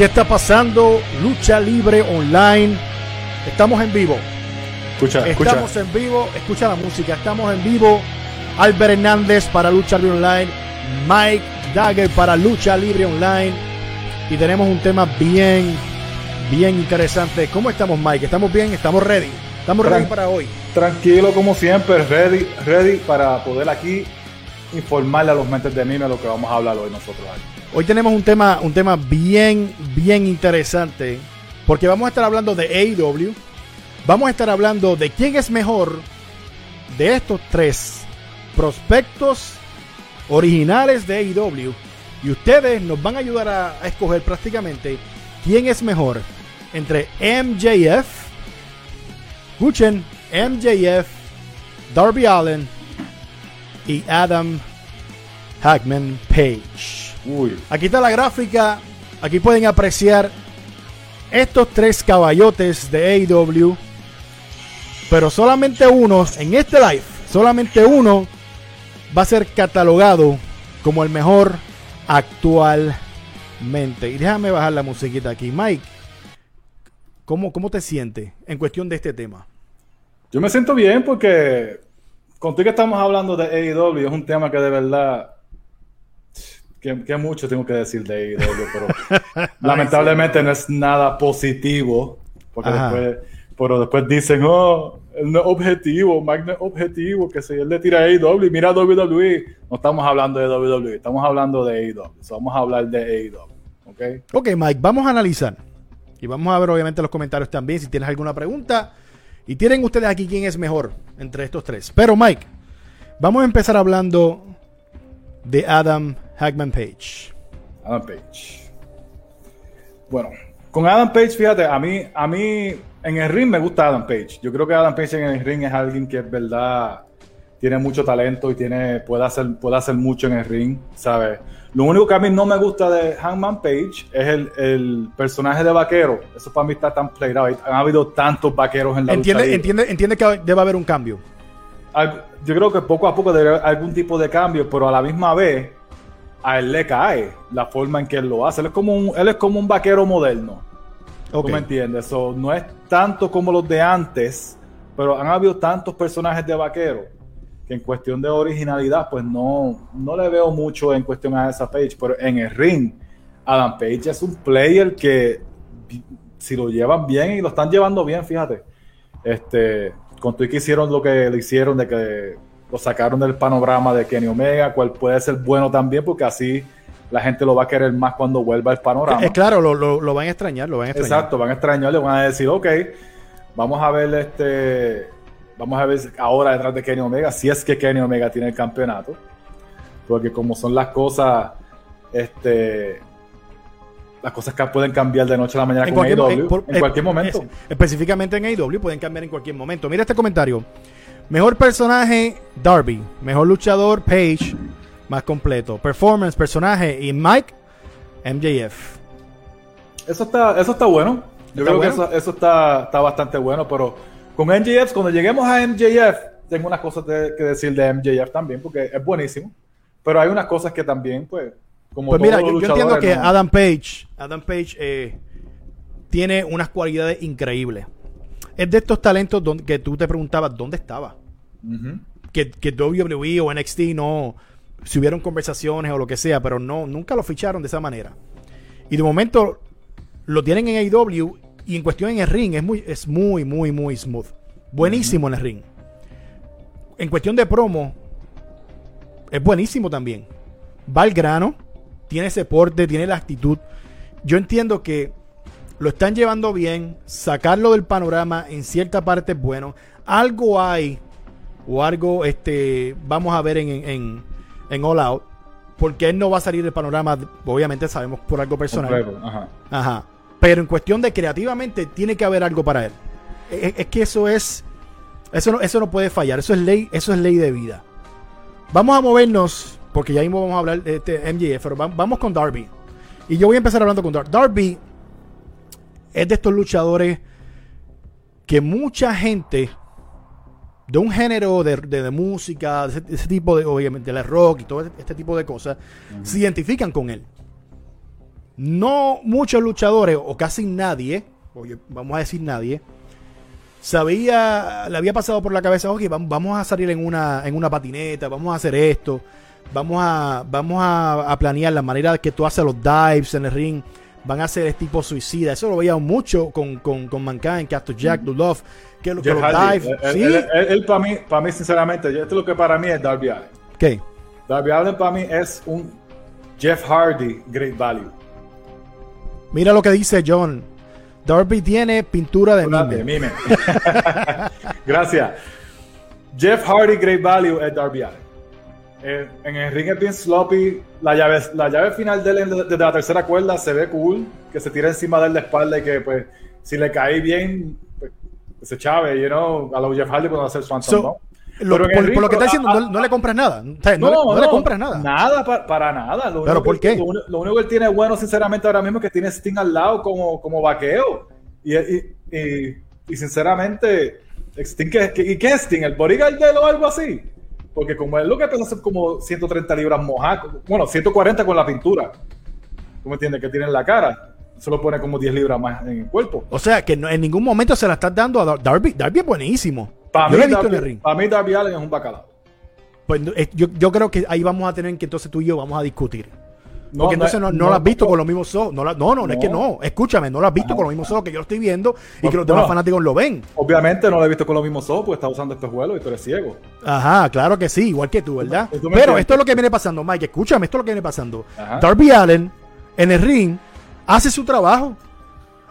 ¿Qué está pasando? Lucha Libre Online. Estamos en vivo. Escucha, Estamos en vivo. Escucha la música. Estamos en vivo. Albert Hernández para Lucha Libre Online. Mike Dagger para Lucha Libre Online. Y tenemos un tema bien, bien interesante. ¿Cómo estamos, Mike? ¿Estamos bien? ¿Estamos ready? ¿Estamos ready Tran- para hoy? Tranquilo como siempre, ready, ready para poder aquí informarle a los mentes de mime lo que vamos a hablar hoy nosotros. Hoy tenemos un tema, un tema bien, bien interesante. Porque vamos a estar hablando de AEW. Vamos a estar hablando de quién es mejor de estos tres prospectos originales de AEW. Y ustedes nos van a ayudar a, a escoger prácticamente quién es mejor entre MJF, escuchen, MJF, Darby Allen y Adam Hackman Page. Uy, Aquí está la gráfica. Aquí pueden apreciar estos tres caballotes de AEW. Pero solamente uno, en este live, solamente uno va a ser catalogado como el mejor actualmente. Y déjame bajar la musiquita aquí. Mike, ¿cómo, cómo te sientes en cuestión de este tema? yo me siento bien porque contigo que estamos hablando de AEW, es un tema que de verdad que, que mucho tengo que decir de AEW, pero lamentablemente no es nada positivo, porque Ajá. después, pero después dicen, oh, él no es objetivo, Mike no es objetivo, que si él le tira a AEW mira a WWE, no estamos hablando de WWE, estamos hablando de AEW, so vamos a hablar de AEW, ¿ok? Ok, Mike, vamos a analizar. Y vamos a ver, obviamente, los comentarios también. Si tienes alguna pregunta. Y tienen ustedes aquí quién es mejor entre estos tres. Pero, Mike, vamos a empezar hablando de Adam Hackman Page. Adam Page. Bueno, con Adam Page, fíjate, a mí, a mí en el ring me gusta Adam Page. Yo creo que Adam Page en el ring es alguien que es verdad tiene mucho talento y tiene, puede, hacer, puede hacer mucho en el ring, ¿sabes? Lo único que a mí no me gusta de Hangman Page es el, el personaje de vaquero. Eso para mí está tan played out. Han habido tantos vaqueros en la lucha Entiende, libre. entiende, entiende que debe haber un cambio. Al- Yo creo que poco a poco debe haber algún tipo de cambio, pero a la misma vez a él le cae la forma en que él lo hace. Él es como un, él es como un vaquero moderno. Ok. ¿Tú me entiendes? So, no es tanto como los de antes, pero han habido tantos personajes de vaquero que en cuestión de originalidad, pues no, no le veo mucho en cuestión a esa Page. Pero en el ring, Adam Page es un player que si lo llevan bien y lo están llevando bien, fíjate. Este, con y que hicieron lo que le hicieron de que lo sacaron del panorama de Kenny Omega, cual puede ser bueno también, porque así la gente lo va a querer más cuando vuelva al panorama. Es claro, lo, lo- lo van a extrañar, lo van a extrañar. Exacto, van a extrañarle, van a decir, ok, vamos a ver este, vamos a ver ahora detrás de Kenny Omega, si es que Kenny Omega tiene el campeonato, porque como son las cosas, este, las cosas que pueden cambiar de noche a la mañana En con cualquier, AEW, en por- en cualquier momento. es- específicamente en AEW pueden cambiar en cualquier momento. Mira este comentario. Mejor personaje, Darby. Mejor luchador, Page. Más completo. Performance, personaje. Y Mike, MJF. Eso está, eso está bueno. Yo ¿Está creo bueno? que eso, eso está, está bastante bueno, pero con MJF, cuando lleguemos a MJF, tengo unas cosas de- que decir de MJF también, porque es buenísimo. Pero hay unas cosas que también, pues, como Pues mira, yo, entiendo que ¿no? Adam Page, Adam Page eh, tiene unas cualidades increíbles. Es de estos talentos donde, que tú te preguntabas dónde estaba. Que, que WWE o NXT no, si hubieron conversaciones o lo que sea, pero no, nunca lo ficharon de esa manera. Y de momento lo tienen en AEW y en cuestión en el ring es muy, es muy, muy, muy smooth. Buenísimo en el ring. En cuestión de promo, es buenísimo también. Va al grano, tiene ese porte, tiene la actitud. Yo entiendo que lo están llevando bien, sacarlo del panorama en cierta parte es bueno. Algo hay, o algo este, vamos a ver en, en, en All Out, porque él no va a salir del panorama, obviamente sabemos por algo personal. Ajá. Ajá. Pero en cuestión de creativamente, tiene que haber algo para él. Es, es que eso es. Eso no, eso no puede fallar. Eso es ley, eso es ley de vida. Vamos a movernos, porque ya mismo vamos a hablar de este MJF, pero va- vamos con Darby. Y yo voy a empezar hablando con Darby. Darby es de estos luchadores que mucha gente de un género de, de- de música, de ese, de ese tipo de, obviamente, de rock y todo este tipo de cosas, se identifican con él. No muchos luchadores, o casi nadie, oye, vamos a decir nadie, sabía, le había pasado por la cabeza, ok, vam- vamos a salir en una, en una patineta, vamos a hacer esto, vamos a, vamos a, a planear la manera que tú haces los dives en el ring, van a hacer el tipo suicida. Eso lo veíamos mucho con, con, con Mankind, Castor Jack, Love, que, lo- que los Hardy, dives, él, sí, él- él- él para mí, para mí, sinceramente, esto es lo que para mí es Darby Allin. ¿qué? Darby Allin para mí es un Jeff Hardy Great Value. Mira lo que dice John. Darby tiene pintura de mime. mime. Gracias. Jeff Hardy Great Value es Darby Allin. Eh, en el ring es bien sloppy. La llave, la llave final de él desde la tercera cuerda se ve cool. Que se tira encima de él de espalda y que, pues, si le cae bien, pues, se chave, you know, a los Jeff Hardy cuando hace Swanson, So, ¿no? Lo- por, lo que está diciendo, ah, no, no le compras nada. O sea, no, le, no le compras nada. Nada, pa- para nada. Lo ¿Pero por que- qué? Lo, único que él tiene bueno, sinceramente, ahora mismo es que tiene Sting al lado como, como vaqueo. Y, y, y, y sinceramente, Sting, ¿qué, qué- ¿y qué es Sting? ¿El bodyguard de él o algo así? Porque como él lo que pesa son como 130 libras mojadas, bueno, 140 con la pintura. ¿Tú me entiendes? Que tiene en la cara. Solo pone como 10 libras más en el cuerpo. O sea, que no- en ningún momento se la estás dando a Dar- Darby. Darby es buenísimo. Para yo mí, lo he visto en el ring. para mí, Darby Allin es un bacalao. Pues, eh, yo, yo creo que ahí vamos a tener que entonces tú y yo vamos a discutir. No, Porque entonces no, no, lo has visto con los mismos ojos. No, la- no, no, no, es que no. Escúchame, no lo has visto Ah. con los mismos ojos que yo lo estoy viendo y que los demás fanáticos lo ven. Obviamente no lo he visto con los mismos ojos porque está usando espejuelos y tú eres ciego. Ajá, claro que sí, igual que tú, ¿verdad? ¿Y tú me Pero esto es lo que viene pasando, Mike. Escúchame, esto es lo que viene pasando. Ajá. Darby Allen en el ring hace su trabajo.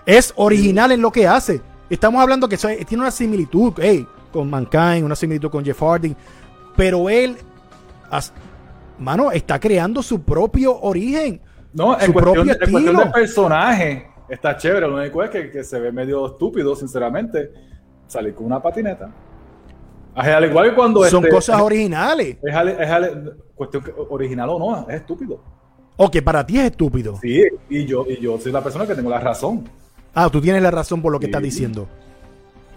Es original en lo que hace. Estamos hablando que tiene una similitud hey, con Mankind, una similitud con Jeff Hardy. Pero él, as- mano, está creando su propio origen. No, en Su cuestión, propio en cuestión de personaje está chévere. Lo único es que, que se ve medio estúpido, sinceramente, salir con una patineta. Al igual que cuando Son este, cosas originales. es, ale- es ale- cuestión original o no, es estúpido. O que para ti es estúpido. Sí, y yo, y yo soy la persona que tengo la razón. Ah, tú tienes la razón por lo que Sí. estás diciendo.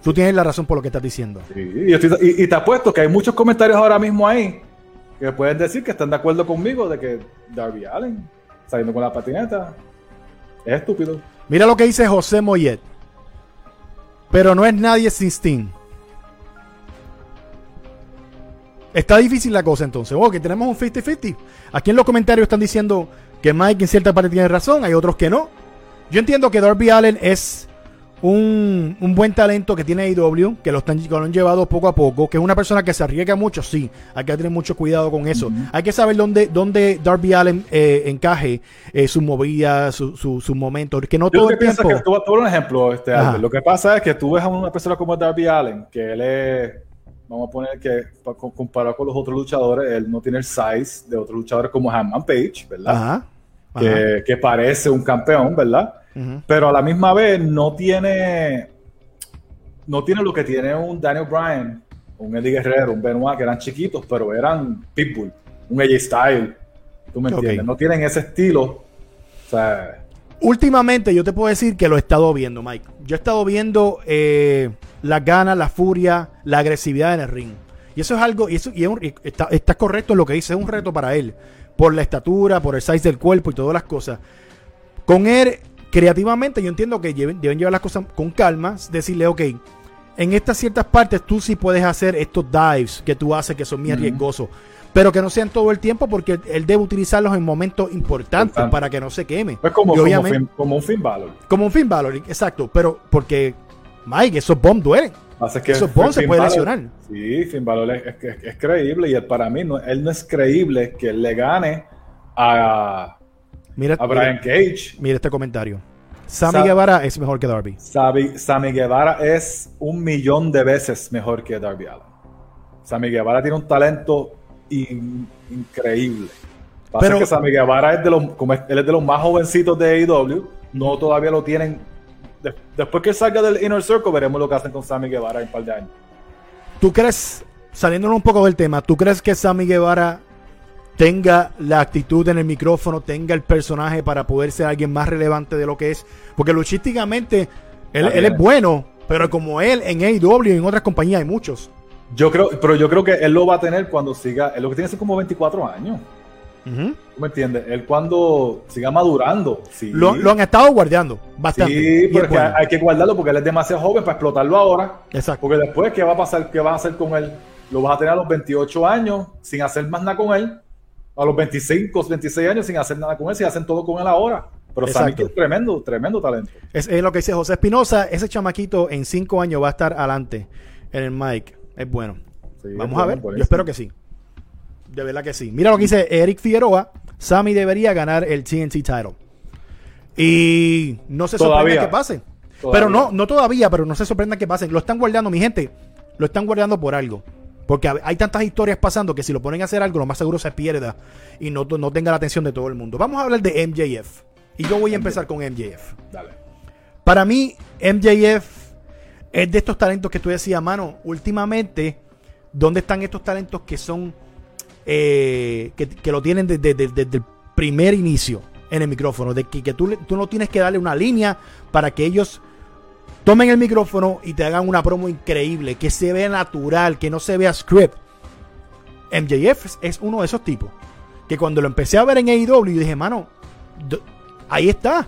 Tú tienes la razón por lo que estás diciendo. Sí, y, estoy- y- y te apuesto que hay muchos comentarios ahora mismo ahí que pueden decir que están de acuerdo conmigo de que Darby Allen saliendo con la patineta es estúpido. Mira lo que dice José Moyet. Pero no es nadie sin Sting. Está difícil la cosa entonces. Que tenemos un 50-50. Aquí en los comentarios están diciendo que Mike en cierta parte tiene razón, hay otros que no. Yo entiendo que Darby Allen es un, un buen talento que tiene AEW, que lo, están, que lo han llevado poco a poco, que es una persona que se arriesga mucho, sí. Hay que tener mucho cuidado con eso. Hay que saber dónde, dónde Darby Allen eh, encaje eh, su movida, su, su, su momento. Que no Yo todo lo el que pienso tiempo. que tú, tú un ejemplo, este. Albert. Lo que pasa es que tú ves a una persona como Darby Allen, que él es, vamos a poner que pa- co- comparado con los otros luchadores, él no tiene el size de otros luchadores como Hanman Page, ¿verdad? Ajá. ajá. Que, que parece un campeón, ¿verdad? Pero a la misma vez no tiene, no tiene lo que tiene un Daniel Bryan, un Eddie Guerrero, un Benoit, que eran chiquitos, pero eran Pitbull, un AJ Style. ¿Tú me entiendes? No tienen ese estilo. O sea, Últimamente yo te puedo decir que lo he estado viendo, Mike. Yo he estado viendo eh, las ganas, la furia, la agresividad en el ring. Y eso es algo, y eso y es un- y está, está correcto en lo que dice, es un reto para él. Por la estatura, por el size del cuerpo y todas las cosas. Con él, creativamente, yo entiendo que lleven- deben llevar las cosas con calma. Decirle, ok, en estas ciertas partes tú sí puedes hacer estos dives que tú haces que son muy riesgosos. Pero que no sean todo el tiempo porque él debe utilizarlos en momentos importantes Importante. para que no se queme. es como, como, un Finn Balor. como un Finn Balor, exacto. Pero porque, Mike, esos bombs duelen. Pasa que Esos bombs se Finn puede Balor- lesionar. Sí, Finn Balor es, es- es- es creíble y para mí no, él no es creíble que él le gane a, Mira, a Brian mira, Cage. mira este comentario. Sammy Sa- Guevara es mejor que Darby. Sammy, Sammy Guevara es un millón de veces mejor que Darby Allin. Sammy Guevara tiene un talento in- increíble. Pasa Pero- que Sammy Guevara es de los, como es- él es de los más jovencitos de AEW, no todavía lo tienen. De- después que salga del Inner Circle, veremos lo que hacen con Sammy Guevara en un par de años. ¿Tú crees, saliéndonos un poco del tema, ¿tú crees que Sammy Guevara tenga la actitud en el micrófono, tenga el personaje para poder ser alguien más relevante de lo que es? Porque luchísticamente él, es bueno, pero como él en AEW y en otras compañías hay muchos. Yo creo, pero yo creo que él lo va a tener cuando siga. Él lo que tiene son como 24 años. ¿Tú me entiendes? Él cuando siga madurando, sí. lo, lo han estado guardando bastante. Sí, porque bueno. hay que guardarlo porque él es demasiado joven para explotarlo ahora. Exacto. Porque después, ¿qué va a pasar? ¿Qué vas a hacer con él? Lo vas a tener a los 28 años sin hacer más nada con él. A los 25, 26 años sin hacer nada con él, si hacen todo con él ahora. Pero Sammy es tremendo, tremendo talento. Es, es lo que dice José Espinosa. Ese chamaquito en cinco años va a estar adelante en el mic. Es bueno. Sí, Vamos es a ver. bueno, Yo espero que sí. De verdad que sí. Mira lo que dice Eric Figueroa. Sammy debería ganar el TNT title. Y no se sorprendan Todavía. que pase. Todavía. Pero no, no todavía, pero no se sorprendan que pasen. Lo están guardando, mi gente. Lo están guardando por algo. Porque hay tantas historias pasando que si lo ponen a hacer algo, lo más seguro se pierda y no, no tenga la atención de todo el mundo. Vamos a hablar de MJF. Y yo voy a empezar con MJF. Dale. Para mí, MJF es de estos talentos que tú decías, mano, últimamente, ¿dónde están estos talentos que son, eh, que, que lo tienen desde, desde- desde el primer inicio en el micrófono? De que, que tú, tú no tienes que darle una línea para que ellos tomen el micrófono y te hagan una promo increíble, que se vea natural, que no se vea script. MJF es, uno de esos tipos. Que cuando lo empecé a ver en AEW, dije, mano, ahí está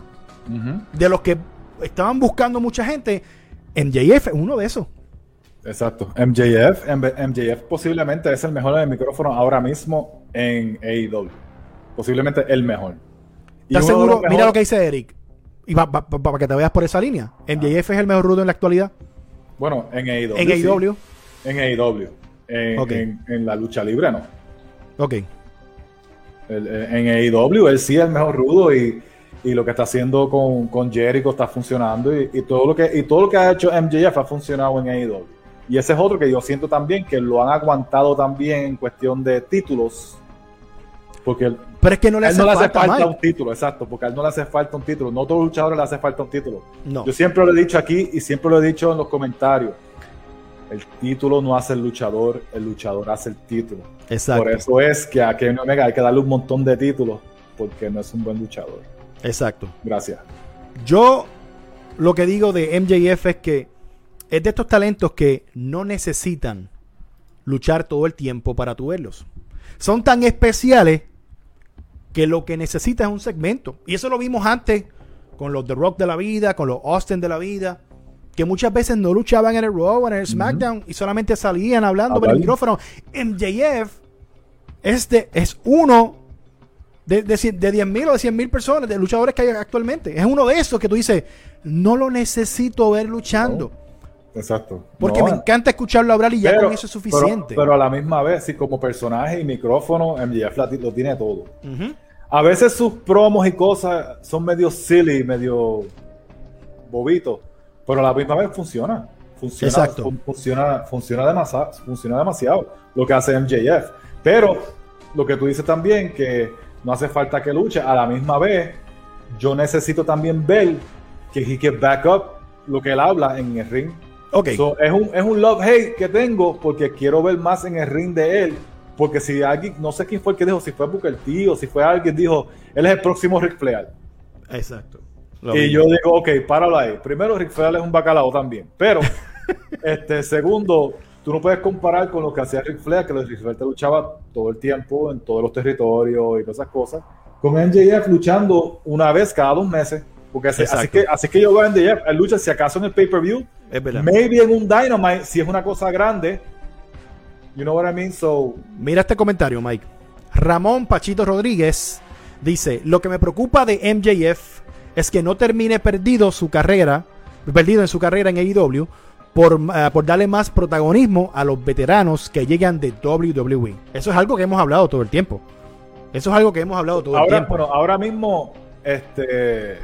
de los que estaban buscando mucha gente, MJF es uno de esos. Exacto. MJF, MJF posiblemente es el mejor el micrófono ahora mismo en AEW. Posiblemente el mejor. ¿Estás de seguro? Mira lo que dice Eric. Y para que te veas por esa línea. MJF es el mejor rudo en la actualidad. Bueno, en AEW. En sí. AEW. En AEW. En, Ok. en- en la lucha libre no. Ok. El- el- en AEW él sí es el mejor rudo y, y lo que está haciendo con, con Jericho está funcionando y, y todo lo que y todo lo que ha hecho MJF ha funcionado en AEW. Y ese es otro que yo siento también que lo han aguantado también en cuestión de títulos. Porque él, Pero es que no le hace no le hace falta, falta Mike. un título, exacto, porque a él no le hace falta un título. No a todos los luchadores le hace falta un título. No. Yo siempre lo he dicho aquí y siempre lo he dicho en los comentarios. El título no hace el luchador, el luchador hace el título. Exacto. Por eso es que a Kenny Omega hay que darle un montón de títulos porque no es un buen luchador. Exacto. Gracias. Yo lo que digo de MJF es que es de estos talentos que no necesitan luchar todo el tiempo para tu verlos. Son tan especiales que lo que necesitas es un segmento. Y eso lo vimos antes con los The Rock de la vida, con los Austin de la vida, que muchas veces no luchaban en el Raw o en el SmackDown y solamente salían hablando por el micrófono. MJF es, de, es uno de, de, de 10.000 o de 100.000 personas, de luchadores que hay actualmente. Es uno de esos que tú dices, no lo necesito ver luchando. Exacto. Porque No, me encanta escucharlo hablar y ya pero- con eso es suficiente. Pero, pero a la misma vez, sí, como personaje y micrófono, MJF lo tiene todo. Ujú. A veces sus promos y cosas son medio silly, medio bobitos, pero a la misma vez funciona. Funciona, Exacto. fun- funciona, funciona, demasiado, funciona demasiado lo que hace MJF. Pero lo que tú dices también, que no hace falta que luche, a la misma vez, yo necesito también ver que he can back up lo que él habla en el ring. Ok. So, es un, es un love-hate que tengo porque quiero ver más en el ring de él. Porque si alguien, no sé quién fue el que dijo, si fue Booker T o si fue alguien, dijo, él es el próximo Ric Flair. Exacto. Lo y mismo. yo digo, ok, páralo ahí. Primero, Ric Flair es un bacalao también. Pero, este, segundo, tú no puedes comparar con lo que hacía Ric Flair, que Ric Flair te luchaba todo el tiempo en todos los territorios y todas esas cosas. Con MJF luchando una vez cada dos meses. Porque así, que, así que yo veo a MJF, él lucha si acaso en el pay-per-view, Es verdad. maybe en un Dynamite, si es una cosa grande. You know what I mean? So, Mira este comentario, Mike. Ramón Pachito Rodríguez dice: Lo que me preocupa de MJF es que no termine perdido su carrera, perdido en su carrera en AEW por, eh, por darle más protagonismo a los veteranos que llegan de WWE. Eso es algo que hemos hablado todo el tiempo. Eso es algo que hemos hablado todo el tiempo. bueno, ahora mismo, este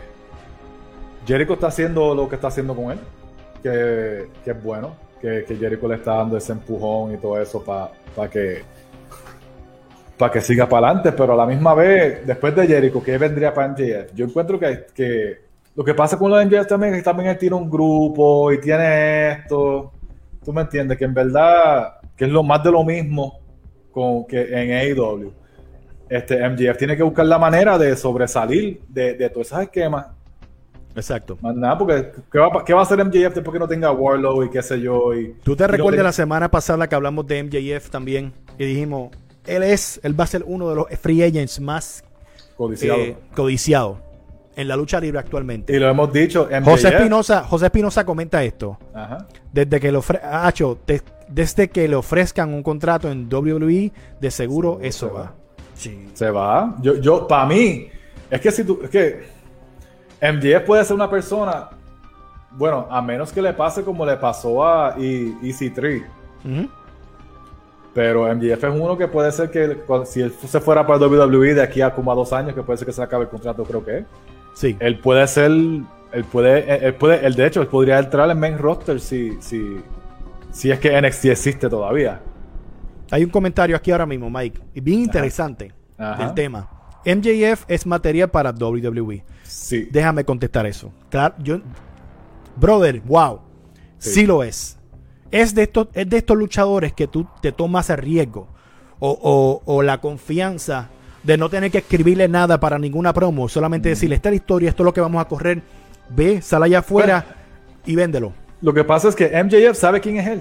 Jericho está haciendo lo que está haciendo con él, que, que es bueno, que, Jericho le está dando ese empujón y todo eso para que para que siga para adelante, pero a la misma vez, después de Jericho, ¿qué vendría para MJF? Yo encuentro que, que lo que pasa con los MJF también es que también él tiene un grupo y tiene esto, tú me entiendes, que en verdad, que es lo más de lo mismo con, que en AEW este, MJF tiene que buscar la manera de sobresalir de, de todos esos esquemas. Exacto. Más nada, porque ¿qué va, a- qué va a hacer MJF después que no tenga Warlow y qué sé yo? Y, ¿Tú te no recuerdas la semana pasada que hablamos de MJF también? Y dijimos, él es, él va a ser uno de los free agents más Codiciado. eh, codiciados en la lucha libre actualmente. y lo hemos dicho. MJF, José Espinosa, José Espinosa comenta esto. Ajá. Desde que le ofre- desde que le ofrezcan un contrato en WWE, de seguro eso se va. va. Sí. Se va. Yo, yo para mí, es que si tú, es que MJF puede ser una persona, bueno, a menos que le pase como le pasó a E- EC3. Ujú. Pero MJF es uno que puede ser que si él se fuera para WWE de aquí a como a dos años, que puede ser que se acabe el contrato, creo que. Sí. Él puede ser, él puede, él puede, él de hecho, él podría entrar en main roster si, si, si es que NXT existe todavía. Hay un comentario aquí ahora mismo, Mike, y bien interesante Ajá. del tema. MJF es material para WWE. Sí. Déjame contestar eso. Claro, yo, brother, wow, sí. Sí. lo es. Es de estos, es de estos luchadores que tú te tomas el riesgo o, o- o la confianza de no tener que escribirle nada para ninguna promo, solamente decirle esta es la historia, esto es lo que vamos a correr, ve, sal allá afuera y véndelo. Lo que pasa es que MJF sabe quién es él.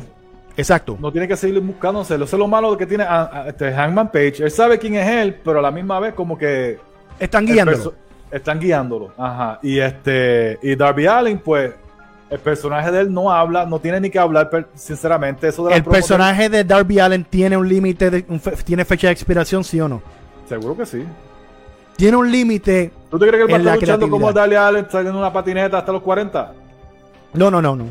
Exacto. No tiene que seguir buscándoselo. Eso es lo malo que tiene a- a- este Hangman Page. Él sabe quién es él, pero a la misma vez como que Están el guiándolo. están guiándolo. Ajá. Y este y Darby Allen, pues el personaje de él no habla, no tiene ni que hablar, sinceramente. Eso de la El personaje de Darby Allen tiene un límite, fe- tiene fecha de expiración, sí o no. Seguro que sí. Tiene un límite. ¿Tú te crees que él va a estar luchando como. Darby Allen saliendo en una patineta hasta los 40? No, no, no, no.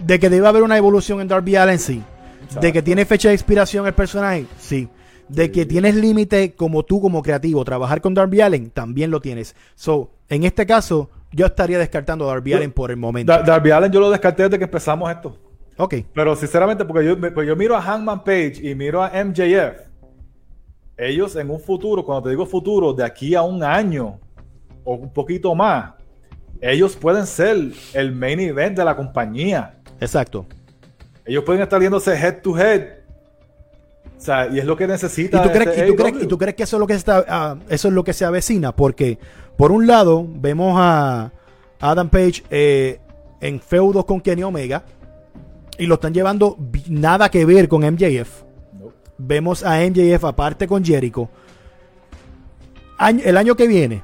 De que debe haber una evolución en Darby Allen, sí. Exacto. De que tiene fecha de expiración el personaje, sí. De que tienes límite como tú, como creativo, trabajar con Darby Allen, también lo tienes. So, en este caso, yo estaría descartando a Darby Yo- Allen por el momento. Da- Darby Allen yo lo descarté desde que empezamos esto. ok. Pero sinceramente, porque yo, pues yo miro a Hangman Page y miro a MJF, ellos en un futuro, cuando te digo futuro, de aquí a un año o un poquito más, ellos pueden ser el main event de la compañía. Exacto. Ellos pueden estar viéndose head to head. O sea, y es lo que ¿Y necesita. tú, crees, este y tú crees- AEW. y tú crees que eso es lo que está, ah, eso es lo que se avecina? Porque, por un lado, vemos a Adam Page eh, en feudos con Kenny Omega y lo están llevando nada que ver con MJF. No. Vemos a MJF aparte con Jericho. Año- el año que viene,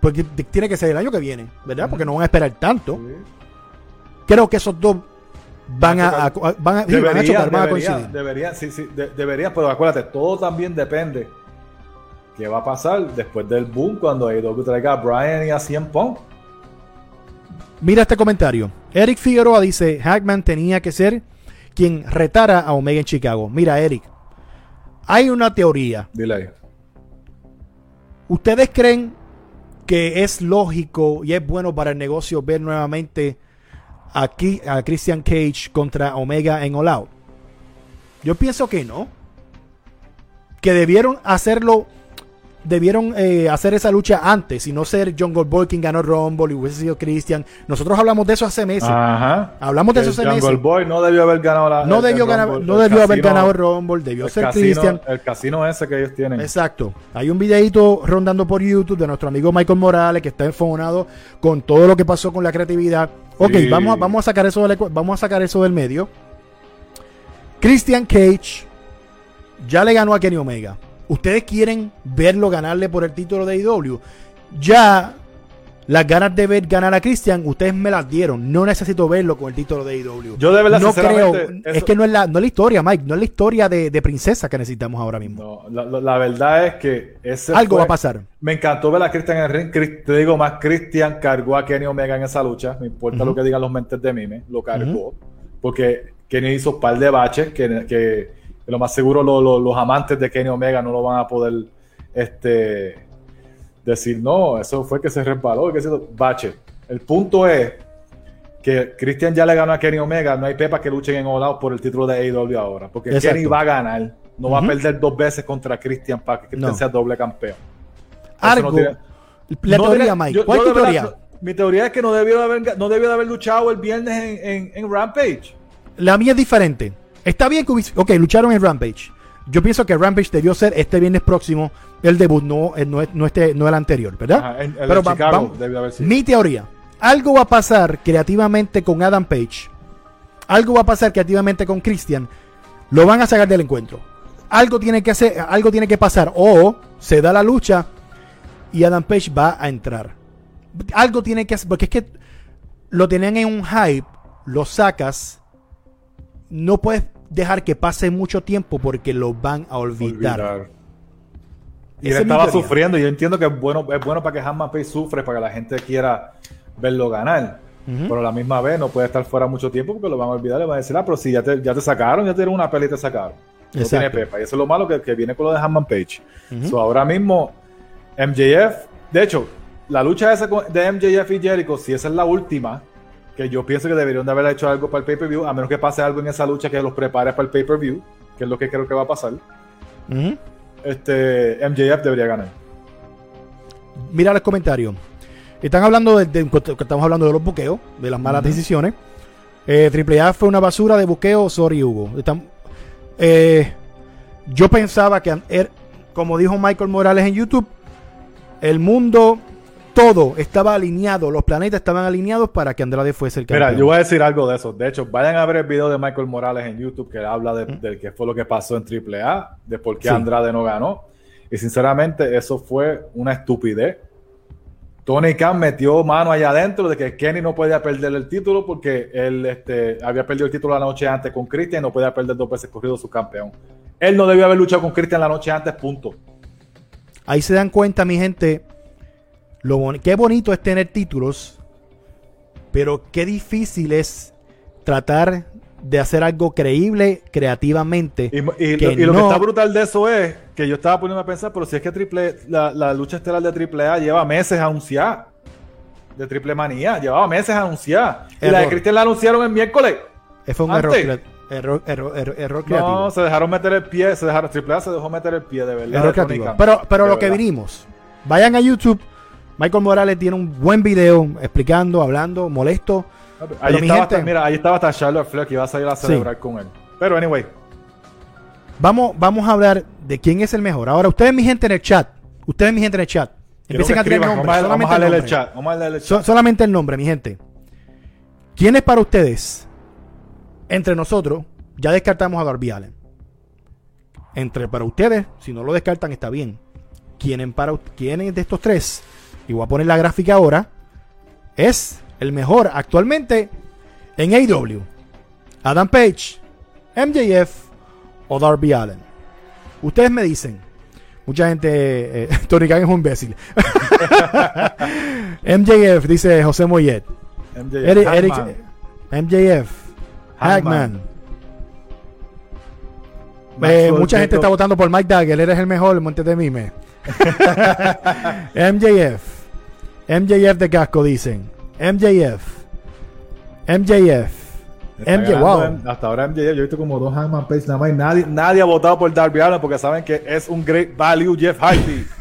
porque tiene que ser el año que viene, ¿verdad? Porque no van a esperar tanto. Creo que esos dos van a, a- van a- sí, van a chocar, van a coincidir. sí, sí, de- deberían, pero acuérdate, todo también depende. ¿Qué va a pasar después del boom cuando AEW traiga a Brian y a CM Punk? Mira este comentario. Eric Figueroa dice, Hackman tenía que ser quien retara a Omega en Chicago. Mira, Eric, hay una teoría. Dile ahí. ¿Ustedes creen que es lógico y es bueno para el negocio ver nuevamente aquí a Christian Cage contra Omega en All Out? Yo pienso que no. Que debieron hacerlo, debieron eh, hacer esa lucha antes y no ser John Goldberg quien ganó Rumble y hubiese sido Christian. Nosotros hablamos de eso hace meses. Ajá. Hablamos de Que eso hace Jungle meses. Boy no debió haber ganado la. No debió, ganar, Rumble. no debió haber ganado Rumble, debió ser casino, Christian. El casino ese que ellos tienen. Exacto. Hay un videito rondando por YouTube de nuestro amigo Michael Morales que está enfonado con todo lo que pasó con la creatividad. Ok, Sí. vamos, a, vamos, a sacar eso del, vamos a sacar eso del medio. Christian Cage ya le ganó a Kenny Omega. ¿Ustedes quieren verlo ganarle por el título de IW? Ya las ganas de ver ganar a Christian, ustedes me las dieron. No necesito verlo con el título de IW. Yo de verdad, no creo. Es que no es, la, no es la historia, Mike. No es la historia de, de princesa que necesitamos ahora mismo. No, la, verdad es que ese Algo fue- va a pasar. Me encantó ver a Christian en el ring. Te digo más, Christian cargó a Kenny Omega en esa lucha. Me importa lo que digan los mentes de mime. Lo cargó. Porque Kenny hizo un par de baches que, que lo más seguro lo- lo- los amantes de Kenny Omega no lo van a poder este, decir, no, eso fue que se resbaló. y Que se bache. El punto es que Christian ya le ganó a Kenny Omega. No hay pepa que luchen en All Out por el título de AEW ahora. Porque Exacto. Kenny va a ganar. No va a perder dos veces contra Christian para que Christian No. sea doble campeón. Algo. no tiene- la no teoría, Mike. yo- ¿Cuál es tu verdad- teoría? mi teoría es que no debió de haber, no debió de haber luchado el viernes en, en- en Rampage. La mía es diferente. Está bien que hubiese- Ok, lucharon en Rampage. Yo pienso que Rampage debió ser este viernes próximo el debut, no, eh, no, no este, no el anterior, ¿verdad? Ajá, Pero el va- Chicago vamos- debió haber sido. Mi teoría. Algo va a pasar creativamente con Adam Page. Algo va a pasar creativamente con Christian. Lo van a sacar del encuentro. algo tiene que hacer, algo tiene que pasar. O se da la lucha y Adam Page va a entrar. Algo tiene que hacer, porque es que lo tenían en un hype, lo sacas, no puedes dejar que pase mucho tiempo porque lo van a olvidar. Olvidar. Y él estaba sufriendo. Y yo entiendo que es bueno, es bueno para que Hanman Page sufre, para que la gente quiera verlo ganar. Pero a la misma vez no puede estar fuera mucho tiempo porque lo van a olvidar. Le van a decir, ah, pero si ya te, ya te sacaron, ya te dieron una pelea y te sacaron. No Exacto. tiene pepa. Y eso es lo malo que, que viene con lo de Hanman Page. So, ahora mismo, MJF, de hecho, la lucha esa de MJF y Jericho, si esa es la última, que yo pienso que deberían de haber hecho algo para el pay-per-view, a menos que pase algo en esa lucha que los prepare para el pay-per-view, que es lo que creo que va a pasar. Este, MJF debería ganar. Mira los comentarios. Están hablando de, de- estamos hablando de los buqueos, de las malas decisiones. Eh, Triple A fue una basura de buqueo, sorry Hugo. Están- eh, yo pensaba que, er- como dijo Michael Morales en YouTube, el mundo, todo estaba alineado, los planetas estaban alineados para que Andrade fuese el campeón. Mira, yo voy a decir algo de eso. De hecho, vayan a ver el video de Michael Morales en YouTube que habla de, de qué fue lo que pasó en AAA, de por qué Sí. Andrade no ganó. Y sinceramente, eso fue una estupidez. Tony Khan metió mano allá adentro de que Kenny no podía perder el título porque él este, había perdido el título la noche antes con Christian y no podía perder dos veces corrido su campeón. Él no debió haber luchado con Christian la noche antes, punto. Ahí se dan cuenta, mi gente, lo qué bonito es tener títulos, pero qué difícil es tratar de hacer algo creíble creativamente. Y, y- Que y lo que está brutal de eso es que yo estaba poniendo a pensar, pero si es que triple, la, la lucha estelar de AAA lleva meses anunciada. De triple manía, llevaba meses anunciada. Y la de Error. Christian la anunciaron el miércoles. Fue un antes. error, error, error, error- error creativo. No, se dejaron meter el pie, se dejaron, AAA se dejó meter el pie, de verdad. error creativo. Pero, pero De lo que vinimos, vayan a YouTube. Michael Morales tiene un buen video explicando, hablando, molesto. Ahí estaba, gente- hasta, mira, ahí estaba hasta Charlotte Flair que iba a salir a Sí. celebrar con él. Pero anyway, Vamos, vamos a hablar de quién es el mejor. Ahora, ustedes, mi gente en el chat, ustedes, mi gente en el chat, empiecen a tirar nombres. vamos solamente a el leer el nombre. chat. Vamos a leer el chat. So- solamente el nombre, mi gente. ¿Quién es para ustedes? Entre nosotros, ya descartamos a Darby Allen. Entre para ustedes, si no lo descartan, está bien. ¿Quién, para, quién de estos tres? Y voy a poner la gráfica ahora. Es el mejor actualmente en AEW. Adam Page, MJF o Darby Allen. Ustedes me dicen. Mucha gente. eh, Tony Khan es un imbécil. MJF, dice José Moyet. MJF, Eric. MJF. Hackman. Eh, mucha gente está votando por Mike Dagger. Eres el mejor, Monte de Mime. MJF. MJF de casco, dicen. MJF. MJF. MJ, wow. hasta ahora MJF, yo he visto como dos Hangman Page nada más y nadie, nadie ha votado por Darby Allin porque saben que es un great value Jeff Hardy.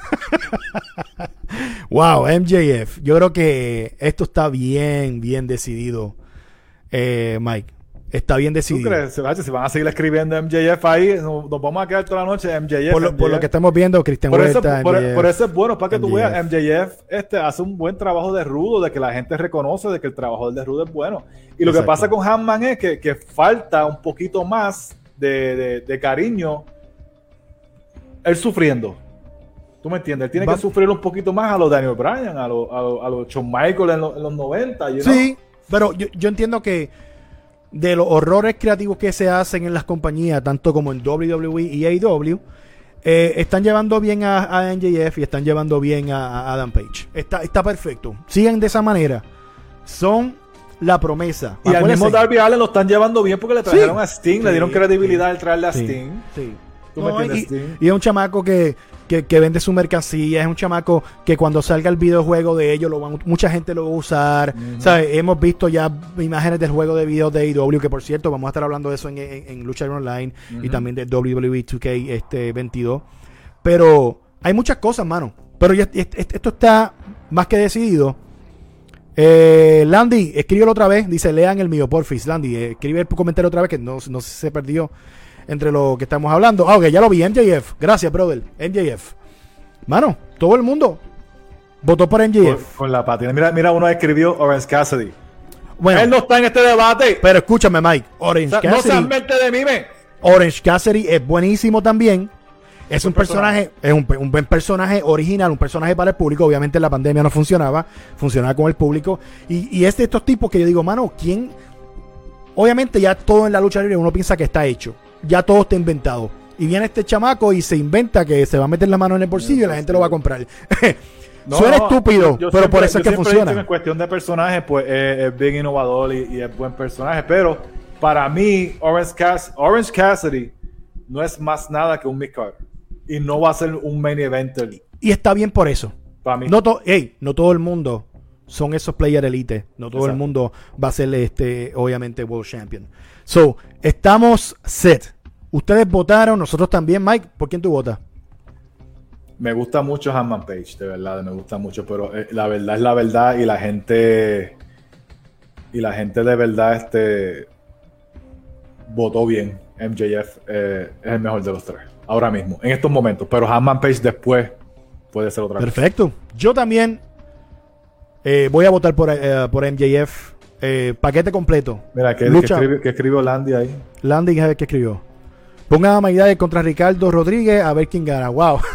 Wow, MJF. Yo creo que esto está bien, bien decidido, eh, Mike. Está bien ¿Tú decidido. crees? Se- Si van a seguir escribiendo MJF ahí, nos, nos vamos a quedar toda la noche MJF. Por lo, por lo que estamos viendo, Cristian Por eso, por, MJF. por eso es bueno, para que tú veas, MJF este, hace un buen trabajo de rudo, de que la gente reconoce de que el trabajo de rudo es bueno. Y lo que pasa con Hanman es que, que falta un poquito más de, de- de cariño, él sufriendo. ¿Tú me entiendes? Él tiene Va- que sufrir un poquito más a los Daniel Bryan, a los a los- a los Shawn Michaels en, los- en los 90. you know? Sí, pero yo, yo entiendo que de los horrores creativos que se hacen en las compañías, tanto como en WWE y AEW, eh, están llevando bien a, a NJF y están llevando bien a, a Adam Page. Está, está perfecto. Sigan de esa manera. Son la promesa. Y al mismo Darby Allen lo están llevando bien porque le trajeron Sí. a Sting, Sí, le dieron credibilidad al traerle a Sí, Sting. sí. ¿Tú me No, entiendes, y, es un chamaco que, que, que vende su mercancía, es un chamaco que cuando salga el videojuego de ellos, lo van, mucha gente lo va a usar. ¿Sabes? Hemos visto ya imágenes del juego de videos de AEW, que por cierto, vamos a estar hablando de eso en, en, en Lucha Libre Online y también de WWE 2K este, 22. Pero hay muchas cosas, mano. Pero ya, est- est- esto está más que decidido. Eh, Landy, escríbelo otra vez. Dice, lean el mío, porfis. Landy, eh, escribe el comentario otra vez que no, no se perdió entre lo que estamos hablando. Ah, ok, ya lo vi. MJF. Gracias, brother. MJF. Mano, todo el mundo votó por Con, MJF. con la patina. Mira, mira, uno escribió Orange Cassidy. Bueno, Él no está en este debate. pero escúchame, Mike. O Orange sea, no Cassidy. seas mente de mime. Orange Cassidy es buenísimo también. Es un personaje. personaje, es un, un buen personaje original, un personaje para el público. Obviamente en la pandemia no funcionaba, funcionaba con el público. Y, y es de estos tipos que yo digo, mano, ¿quién? Obviamente ya todo en la lucha libre uno piensa que está hecho. Ya todo está inventado. Y viene este chamaco y se inventa que se va a meter la mano en el bolsillo y la gente lo va a comprar. No, Suena estúpido, yo- yo pero por eso es que funciona. En cuestión de personaje, pues eh, es bien innovador y, y es buen personaje. Pero para mí, Orange, Cass- Orange Cassidy no es más nada que un mid-card. Y no va a ser un main eventer Y está bien por eso. para mí. No, to- ey, no todo el mundo son esos player elite. No todo el mundo va a ser este, obviamente, World Champion. So, estamos set. Ustedes votaron, nosotros también. Mike, ¿por quién tú votas? Me gusta mucho Hanman Page, de verdad, me gusta mucho, pero eh, la verdad es la verdad y la gente y la gente de verdad este votó bien. MJF eh, es el mejor de los tres, ahora mismo, en estos momentos, pero Hanman Page después puede ser otra cosa. Perfecto. Yo también eh, voy a votar por, por MJF. Eh, paquete completo. Mira, ¿qué, Lucha. qué escribió, qué escribió Landy ahí? Landing es el que escribió. Pongan a Maidade contra Ricardo Rodríguez a ver quién gana. Wow.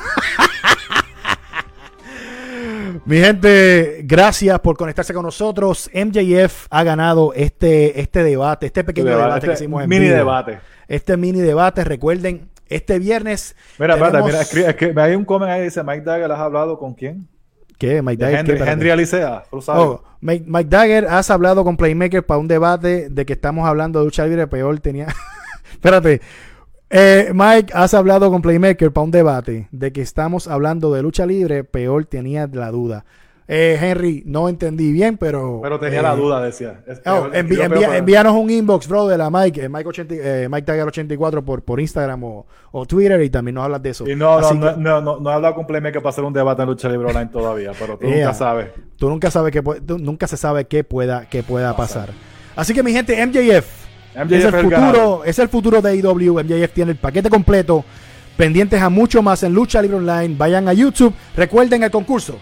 Mi gente, gracias por conectarse con nosotros. MJF ha ganado este, este debate, este pequeño Debate, debate, que este hicimos en mini debate. Este mini debate, recuerden, este viernes. Mira, espérate, tenemos- mira, escribe, escribe- hay un comment ahí dice Mike Dagger, ¿has hablado con quién? ¿Qué? Mike Dagger, ¿qué? Henry, Espérate. Henry Alicea. Oh, Mike, Mike Dagger, has hablado con Playmaker para un debate de que estamos hablando de lucha libre, peor tenía. Espérate. Eh, Mike, has hablado con Playmaker para un debate de que estamos hablando de lucha libre, peor tenía la duda. Eh, Henry, no entendí bien, pero. pero tenía eh, la duda, decía. Oh, envi- pero- envíanos un inbox, bro, de la Mike, eh, Mike, 80, eh, Mike Dagger 84 por, por Instagram o, o Twitter y también nos hablas de eso. Y no, no, no, no, no, no he hablado con Playmaker para hacer un debate en lucha libre online todavía, pero tú Yeah. nunca sabes. Tú nunca sabes que nunca se sabe qué pueda, qué pueda pasar. Así que mi gente, MJF, MJF es el el futuro, es el futuro de AEW. MJF tiene el paquete completo. Pendientes a mucho más en Lucha Libre Online. Vayan a YouTube. Recuerden el concurso.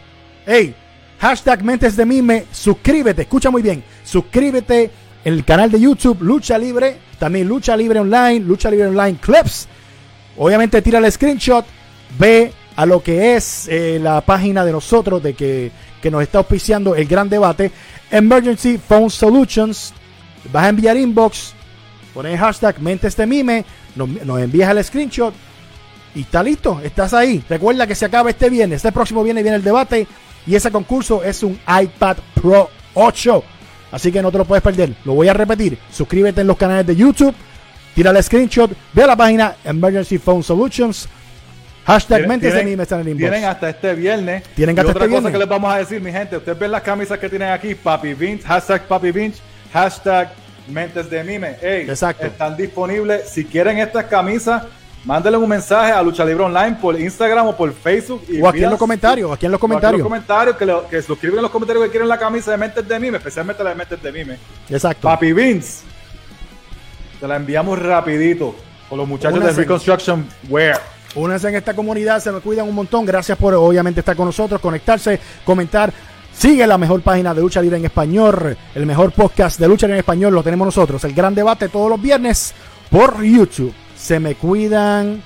Hey, hashtag Mentes de Mime. Suscríbete. Escucha muy bien. Suscríbete el canal de YouTube Lucha Libre. También Lucha Libre Online. Lucha Libre Online Clips. Obviamente tira el screenshot. Ve a lo que es eh, la página de nosotros de que, que nos está auspiciando el gran debate. Emergency Phone Solutions. Vas a enviar inbox. Pones hashtag Mentes de Mime. Nos, nos envías el screenshot. Y está listo. Estás ahí. Recuerda que se acaba este viernes. Este próximo viernes viene el debate. Y ese concurso es un iPad Pro 8. Así que no te lo puedes perder. Lo voy a repetir. Suscríbete en los canales de YouTube. Tira el screenshot. Ve a la página Emergency Phone Solutions. Hashtag Mentes de tienen- Mime está en inbox. Tienen hasta este viernes. Tienen y hasta otra este cosa viernes. que les vamos a decir, mi gente. Ustedes ven las camisas que tienen aquí. Papi Vince, hashtag Papi Vince, hashtag Mentes de Mime. Ey, Exacto. Están disponibles. Si quieren estas camisas, mándenle un mensaje a Lucha Libre Online por Instagram o por Facebook. Y O aquí en los comentarios. Aquí en los O aquí en comentarios. los comentarios, que, lo- que se suscriban en los comentarios que quieren la camisa de Mentes de Mime, especialmente la de Mentes de Mime. Exacto. Papi Vince, te la enviamos rapidito con los muchachos de Reconstruction Wear. Únanse en esta comunidad, se me cuidan un montón. Gracias por obviamente estar con nosotros, conectarse, comentar. Sigue la mejor página de Lucha Libre en Español, el mejor podcast de Lucha Libre en Español lo tenemos nosotros. El gran debate todos los viernes por YouTube. Se me cuidan.